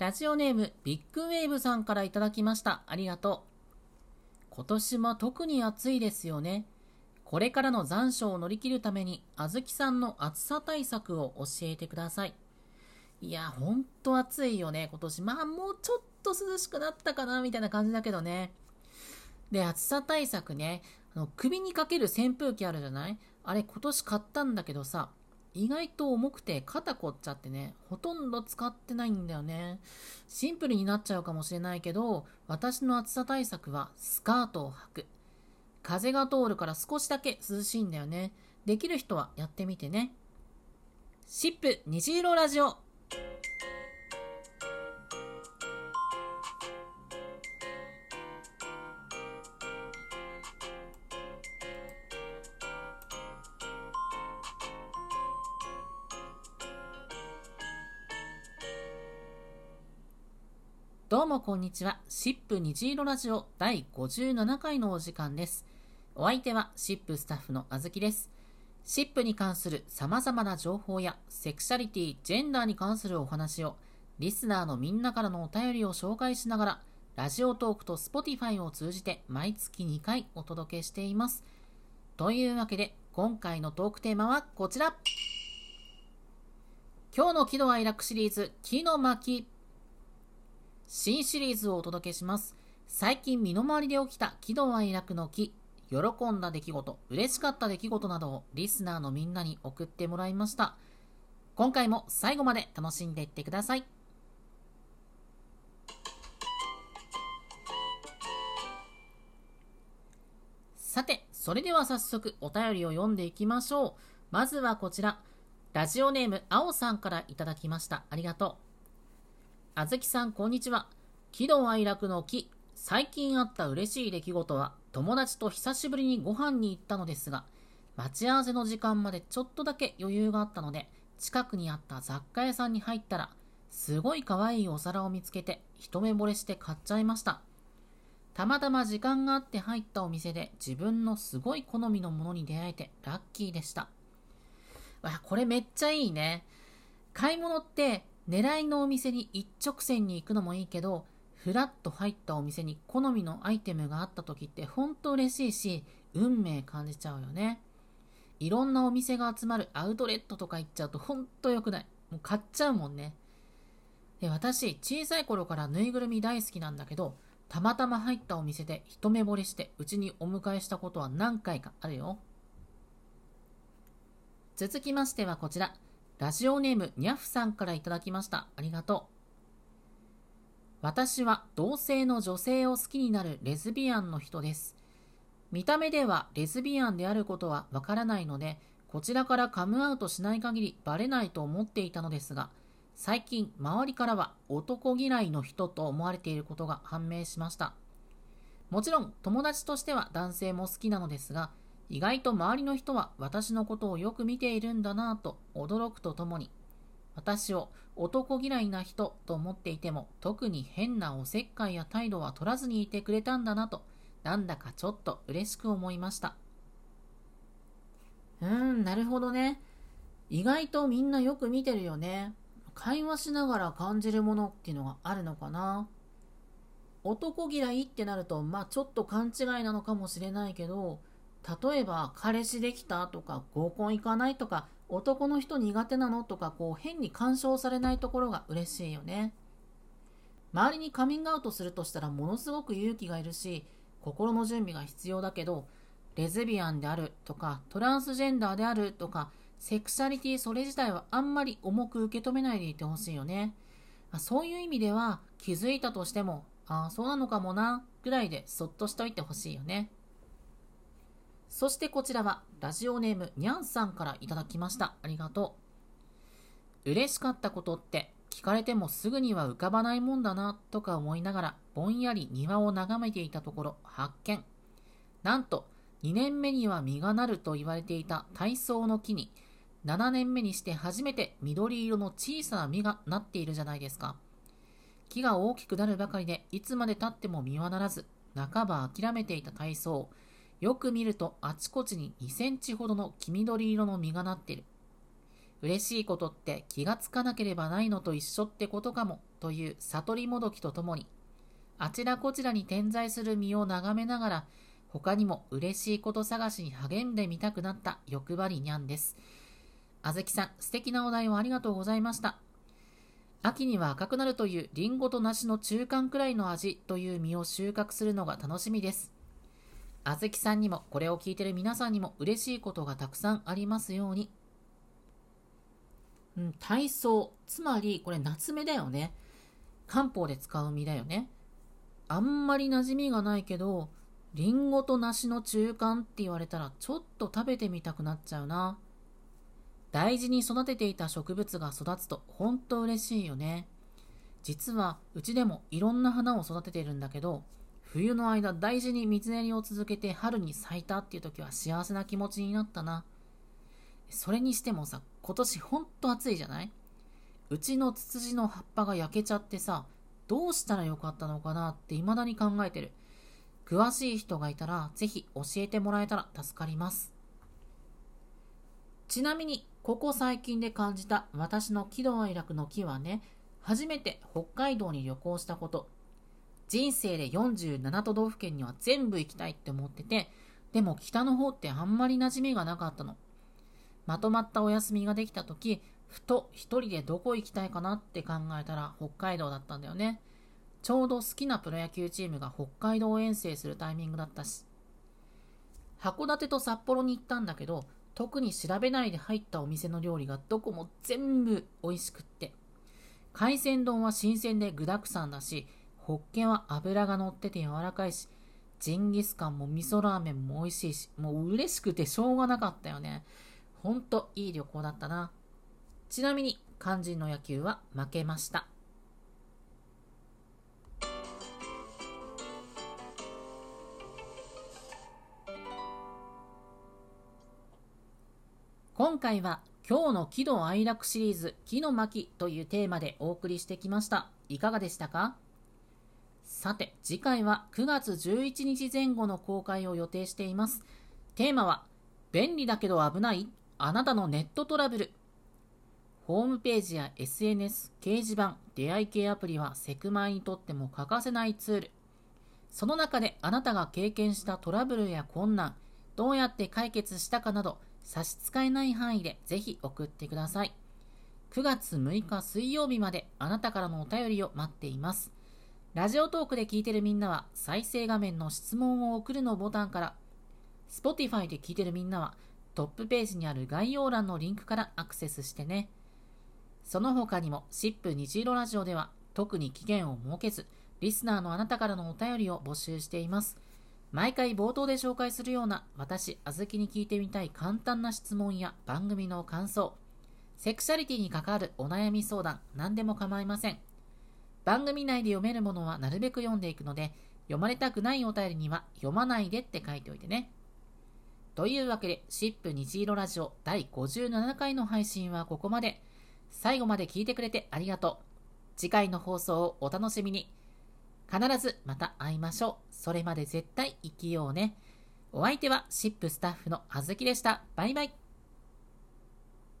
ラジオネームビッグウェーブさんからいただきました。ありがとう。今年は特に暑いですよね。これからの残暑を乗り切るために、あずきさんの暑さ対策を教えてください。いや、ほんと暑いよね、今年。まあ、もうちょっと涼しくなったかな、みたいな感じだけどね。で、暑さ対策ね、あの首にかける扇風機あるじゃない？あれ今年買ったんだけどさ、意外と重くて肩凝っちゃってね、ほとんど使ってないんだよね。シンプルになっちゃうかもしれないけど、私の暑さ対策はスカートを履く。風が通るから少しだけ涼しいんだよね。できる人はやってみてね。シップ虹色ラジオどうもこんにちは。シップ虹色ラジオ第57回のお時間です。お相手はシップスタッフのあずきです。シップに関する様々な情報やセクシャリティ、ジェンダーに関するお話をリスナーのみんなからのお便りを紹介しながらラジオトークと Spotify を通じて毎月2回お届けしています。というわけで今回のトークテーマはこちら今日の喜怒哀楽シリーズ木の巻新シリーズをお届けします。最近身の回りで起きた喜怒哀楽の木、喜んだ出来事、嬉しかった出来事などをリスナーのみんなに送ってもらいました。今回も最後まで楽しんでいってください。さて、それでは早速お便りを読んでいきましょう。まずはこちら。ラジオネーム、あおさんからいただきました。ありがとう。あずきさん、こんにちは。喜怒哀楽の木。最近あった嬉しい出来事は、友達と久しぶりにご飯に行ったのですが、待ち合わせの時間までちょっとだけ余裕があったので、近くにあった雑貨屋さんに入ったら、すごい可愛いお皿を見つけて、一目惚れして買っちゃいました。たまたま時間があって入ったお店で自分のすごい好みのものに出会えてラッキーでした。わ、これめっちゃいいね。買い物って狙いのお店に一直線に行くのもいいけど、ふらっと入ったお店に好みのアイテムがあった時って本当嬉しいし、運命感じちゃうよね。いろんなお店が集まるアウトレットとか行っちゃうと本当良くない。もう買っちゃうもんね。で、私、小さい頃からぬいぐるみ大好きなんだけど、たまたま入ったお店で一目惚れして、うちにお迎えしたことは何回かあるよ。続きましてはこちら。ラジオネームにゃふさんからいただきました。ありがとう。私は同性の女性を好きになるレズビアンの人です。見た目ではレズビアンであることはわからないので、こちらからカムアウトしない限りバレないと思っていたのですが、最近周りからは男嫌いの人と思われていることが判明しました。もちろん友達としては男性も好きなのですが、意外と周りの人は私のことをよく見ているんだなぁと驚くとともに、私を男嫌いな人と思っていても特に変なおせっかいや態度は取らずにいてくれたんだなと、なんだかちょっと嬉しく思いました。うーん、なるほどね。意外とみんなよく見てるよね。会話しながら感じるものっていうのがあるのかな。男嫌いってなると、まあちょっと勘違いなのかもしれないけど、例えば彼氏できたとか合コン行かないとか男の人苦手なのとかこう変に干渉されないところが嬉しいよね。周りにカミングアウトするとしたらものすごく勇気がいるし心の準備が必要だけどレズビアンであるとかトランスジェンダーであるとかセクシャリティそれ自体はあんまり重く受け止めないでいてほしいよね、まあ、そういう意味では気づいたとしてもああそうなのかもなぐらいでそっとしておいてほしいよね。そしてこちらはラジオネームにゃんさんからいただきました。ありがとう。嬉しかったことって聞かれてもすぐには浮かばないもんだなとか思いながらぼんやり庭を眺めていたところ発見。なんと2年目には実がなると言われていた体操の木に7年目にして初めて緑色の小さな実がなっているじゃないですか。木が大きくなるばかりでいつまでたっても実はならず半ば諦めていた体操よく見るとあちこちに2センチほどの黄緑色の実がなっている。嬉しいことって気がつかなければないのと一緒ってことかもという悟りもどきとともに、あちらこちらに点在する身を眺めながら、他にも嬉しいこと探しに励んでみたくなった欲張りにゃんです。あずきさん、素敵なお題をありがとうございました。秋には赤くなるというリンゴと梨の中間くらいの味という実を収穫するのが楽しみです。あずきさんにもこれを聞いてる皆さんにも嬉しいことがたくさんありますように。うん、体操。つまりこれ夏目だよね。漢方で使う実だよね。あんまり馴染みがないけど、リンゴと梨の中間って言われたらちょっと食べてみたくなっちゃうな。大事に育てていた植物が育つとほんと嬉しいよね。実はうちでもいろんな花を育ててるんだけど、冬の間大事に水やりを続けて春に咲いたっていう時は幸せな気持ちになったな。それにしてもさ、今年ほんと暑いじゃない？うちのツツジの葉っぱが焼けちゃってさ、どうしたらよかったのかなって未だに考えてる。詳しい人がいたらぜひ教えてもらえたら助かります。ちなみにここ最近で感じた私の喜怒哀楽の木はね、初めて北海道に旅行したこと。人生で47都道府県には全部行きたいって思ってて、でも北の方ってあんまり馴染みがなかったの。まとまったお休みができた時、ふと一人でどこ行きたいかなって考えたら北海道だったんだよね。ちょうど好きなプロ野球チームが北海道遠征するタイミングだったし。函館と札幌に行ったんだけど、特に調べないで入ったお店の料理がどこも全部美味しくって。海鮮丼は新鮮で具沢山だし、ホッケは脂が乗ってて柔らかいし、ジンギスカンも味噌ラーメンも美味しいし、もう嬉しくてしょうがなかったよね。ほんといい旅行だったな。ちなみに、肝心の野球は負けました。今回は今日の喜怒哀楽シリーズ木の巻というテーマでお送りしてきました。いかがでしたか？さて、次回は9月11日前後の公開を予定しています。テーマは、便利だけど危ないあなたのネットトラブル。ホームページや SNS、掲示板、出会い系アプリはセクマイにとっても欠かせないツール。その中であなたが経験したトラブルや困難、どうやって解決したかなど、差し支えない範囲でぜひ送ってください。9月6日水曜日まであなたからのお便りを待っています。ラジオトークで聞いてるみんなは再生画面の質問を送るのボタンから、Spotify で聞いてるみんなはトップページにある概要欄のリンクからアクセスしてね。その他にも、シップ虹色ラジオでは特に期限を設けず、リスナーのあなたからのお便りを募集しています。毎回冒頭で紹介するような私、あずきに聞いてみたい簡単な質問や番組の感想、セクシャリティに関わるお悩み相談、何でも構いません。番組内で読めるものはなるべく読んでいくので、読まれたくないお便りには読まないでって書いておいてね。というわけで、シップ虹色ラジオ第57回の配信はここまで。最後まで聞いてくれてありがとう。次回の放送をお楽しみに。必ずまた会いましょう。それまで絶対生きようね。お相手はシップスタッフのあずきでした。バイバイ。